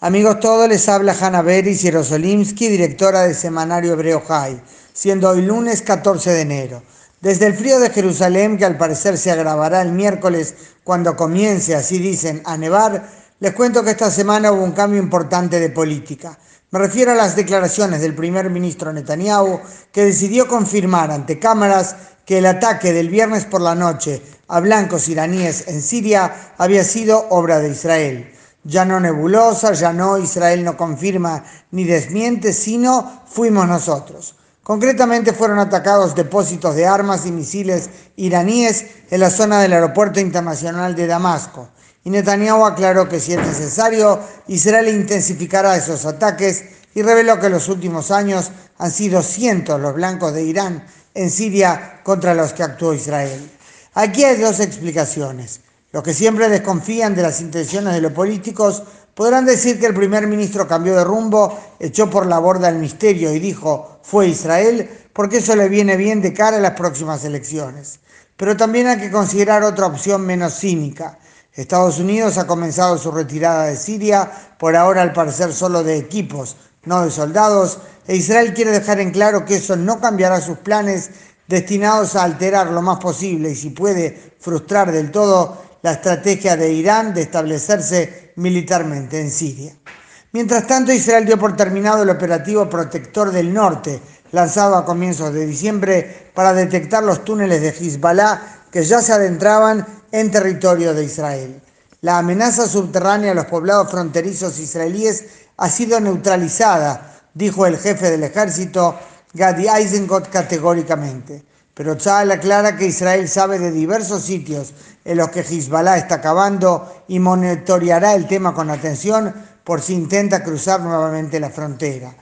Amigos todos, les habla Hanna Beris Yerosolimsky, directora del semanario Hebreo High, siendo hoy lunes 14 de enero. Desde el frío de Jerusalén, que al parecer se agravará el miércoles cuando comience, así dicen, a nevar, les cuento que esta semana hubo un cambio importante de política. Me refiero a las declaraciones del primer ministro Netanyahu, que decidió confirmar ante cámaras que el ataque del viernes por la noche a blancos iraníes en Siria había sido obra de Israel ya no nebulosa, ya no Israel no confirma ni desmiente, sino fuimos nosotros. Concretamente fueron atacados depósitos de armas y misiles iraníes en la zona del aeropuerto internacional de Damasco. Y Netanyahu aclaró que si es necesario, Israel intensificará esos ataques y reveló que en los últimos años han sido cientos los blancos de Irán en Siria contra los que actuó Israel. Aquí hay dos explicaciones. Los que siempre desconfían de las intenciones de los políticos podrán decir que el primer ministro cambió de rumbo, echó por la borda el misterio y dijo fue Israel, porque eso le viene bien de cara a las próximas elecciones. Pero también hay que considerar otra opción menos cínica. Estados Unidos ha comenzado su retirada de Siria, por ahora al parecer solo de equipos, no de soldados, e Israel quiere dejar en claro que eso no cambiará sus planes destinados a alterar lo más posible y si puede frustrar del todo la estrategia de Irán de establecerse militarmente en Siria. Mientras tanto, Israel dio por terminado el operativo Protector del Norte, lanzado a comienzos de diciembre para detectar los túneles de Hezbollah que ya se adentraban en territorio de Israel. La amenaza subterránea a los poblados fronterizos israelíes ha sido neutralizada, dijo el jefe del ejército Gadi Eisenkot categóricamente. Pero Tzal aclara que Israel sabe de diversos sitios en los que Hezbollah está acabando y monitoreará el tema con atención por si intenta cruzar nuevamente la frontera.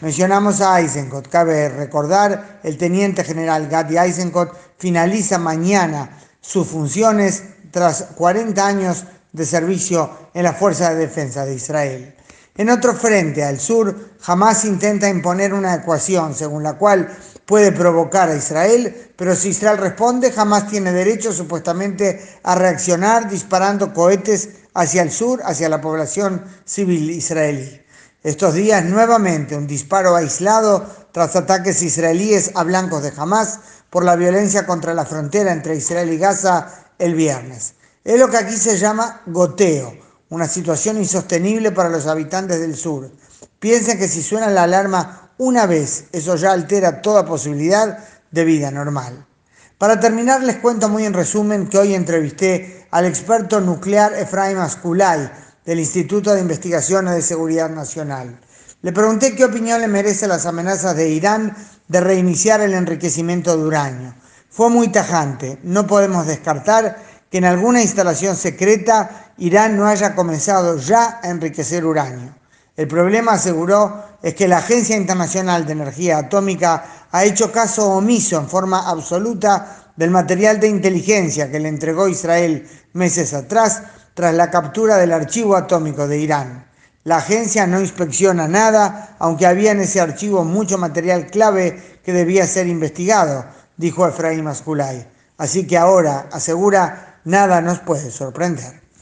Mencionamos a Eisenkot. Cabe recordar, el teniente general Gadi Eisenkot finaliza mañana sus funciones tras 40 años de servicio en la Fuerza de Defensa de Israel. En otro frente, al sur, Hamas intenta imponer una ecuación según la cual puede provocar a Israel, pero si Israel responde, jamás tiene derecho supuestamente a reaccionar disparando cohetes hacia el sur, hacia la población civil israelí. Estos días nuevamente un disparo aislado tras ataques israelíes a blancos de Hamas por la violencia contra la frontera entre Israel y Gaza el viernes. Es lo que aquí se llama goteo, una situación insostenible para los habitantes del sur. Piensen que si suena la alarma una vez, eso ya altera toda posibilidad de vida normal. Para terminar, les cuento muy en resumen que hoy entrevisté al experto nuclear Efraim Asculay del Instituto de Investigaciones de Seguridad Nacional. Le pregunté qué opinión le merece las amenazas de Irán de reiniciar el enriquecimiento de uranio. Fue muy tajante. No podemos descartar que en alguna instalación secreta Irán no haya comenzado ya a enriquecer uranio. El problema, aseguró, es que la Agencia Internacional de Energía Atómica ha hecho caso omiso en forma absoluta del material de inteligencia que le entregó Israel meses atrás tras la captura del archivo atómico de Irán. La agencia no inspecciona nada, aunque había en ese archivo mucho material clave que debía ser investigado, dijo Efraín Masculay. Así que ahora, asegura, nada nos puede sorprender.